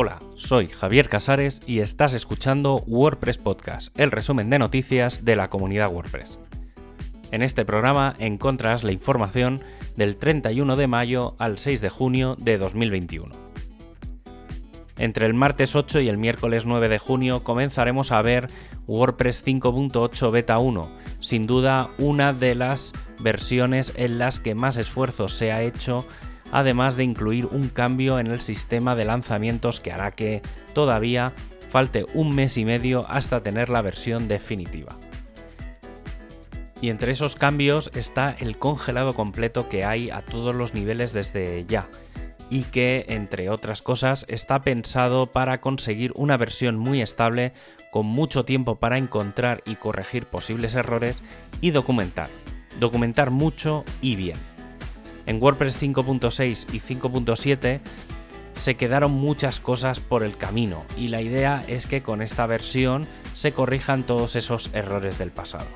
Hola, soy Javier Casares y estás escuchando WordPress Podcast, el resumen de noticias de la comunidad WordPress. En este programa encontrarás la información del 31 de mayo al 6 de junio de 2021. Entre el martes 8 y el miércoles 9 de junio comenzaremos a ver WordPress 5.8 Beta 1, sin duda una de las versiones en las que más esfuerzo se ha hecho además de incluir un cambio en el sistema de lanzamientos que hará que todavía falte un mes y medio hasta tener la versión definitiva. Y entre esos cambios está el congelado completo que hay a todos los niveles desde ya, y que, entre otras cosas, está pensado para conseguir una versión muy estable, con mucho tiempo para encontrar y corregir posibles errores y documentar. Documentar mucho y bien. En WordPress 5.6 y 5.7 se quedaron muchas cosas por el camino y la idea es que con esta versión se corrijan todos esos errores del pasado.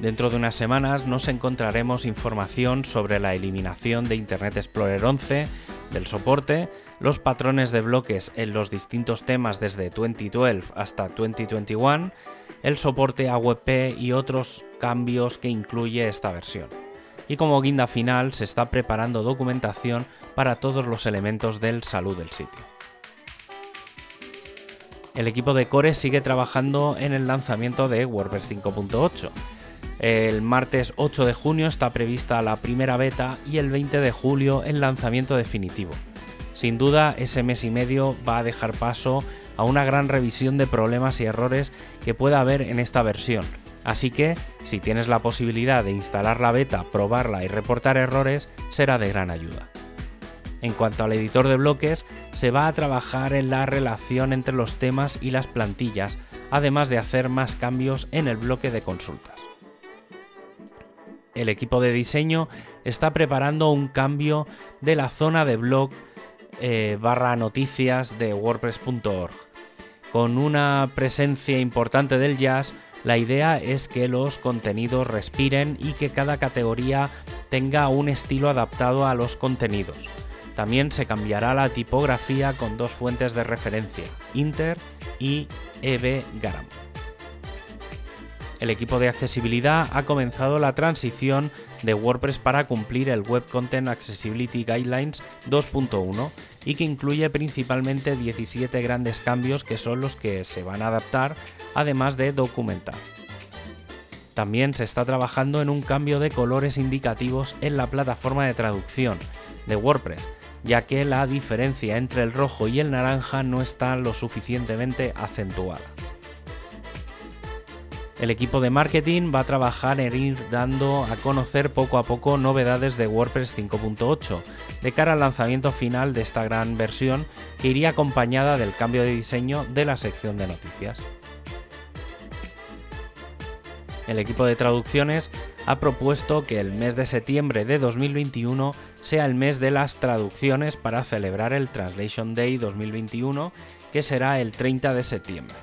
Dentro de unas semanas nos encontraremos información sobre la eliminación de Internet Explorer 11, del soporte, los patrones de bloques en los distintos temas desde 2012 hasta 2021, el soporte a WebP y otros cambios que incluye esta versión y como guinda final se está preparando documentación para todos los elementos del salud del sitio. El equipo de Core sigue trabajando en el lanzamiento de WordPress 5.8. El martes 8 de junio está prevista la primera beta y el 20 de julio el lanzamiento definitivo. Sin duda, ese mes y medio va a dejar paso a una gran revisión de problemas y errores que pueda haber en esta versión, Así que, si tienes la posibilidad de instalar la beta, probarla y reportar errores, será de gran ayuda. En cuanto al editor de bloques, se va a trabajar en la relación entre los temas y las plantillas, además de hacer más cambios en el bloque de consultas. El equipo de diseño está preparando un cambio de la zona de blog eh, barra noticias de wordpress.org. Con una presencia importante del jazz, la idea es que los contenidos respiren y que cada categoría tenga un estilo adaptado a los contenidos. También se cambiará la tipografía con dos fuentes de referencia, Inter y EB Garam. El equipo de accesibilidad ha comenzado la transición de WordPress para cumplir el Web Content Accessibility Guidelines 2.1 y que incluye principalmente 17 grandes cambios que son los que se van a adaptar, además de documentar. También se está trabajando en un cambio de colores indicativos en la plataforma de traducción de WordPress, ya que la diferencia entre el rojo y el naranja no está lo suficientemente acentuada. El equipo de marketing va a trabajar en ir dando a conocer poco a poco novedades de WordPress 5.8 de cara al lanzamiento final de esta gran versión que iría acompañada del cambio de diseño de la sección de noticias. El equipo de traducciones ha propuesto que el mes de septiembre de 2021 sea el mes de las traducciones para celebrar el Translation Day 2021, que será el 30 de septiembre.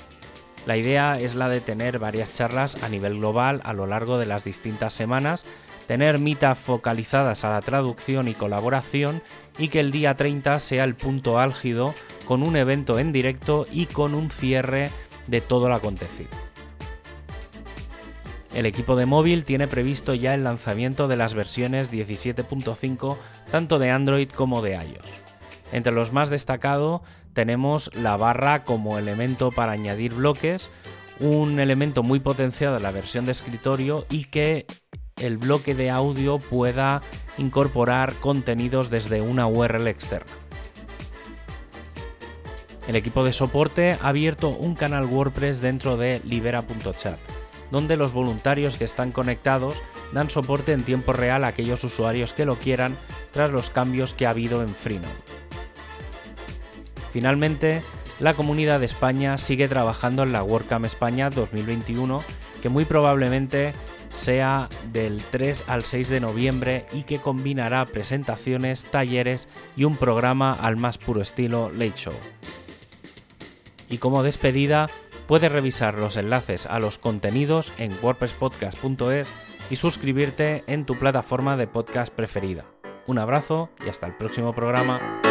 La idea es la de tener varias charlas a nivel global a lo largo de las distintas semanas, tener mitas focalizadas a la traducción y colaboración y que el día 30 sea el punto álgido con un evento en directo y con un cierre de todo lo acontecido. El equipo de móvil tiene previsto ya el lanzamiento de las versiones 17.5 tanto de Android como de iOS. Entre los más destacados tenemos la barra como elemento para añadir bloques, un elemento muy potenciado en la versión de escritorio y que el bloque de audio pueda incorporar contenidos desde una URL externa. El equipo de soporte ha abierto un canal WordPress dentro de libera.chat, donde los voluntarios que están conectados dan soporte en tiempo real a aquellos usuarios que lo quieran tras los cambios que ha habido en Freenode. Finalmente, la Comunidad de España sigue trabajando en la WordCamp España 2021, que muy probablemente sea del 3 al 6 de noviembre y que combinará presentaciones, talleres y un programa al más puro estilo Late Show. Y como despedida, puedes revisar los enlaces a los contenidos en wordpresspodcast.es y suscribirte en tu plataforma de podcast preferida. Un abrazo y hasta el próximo programa.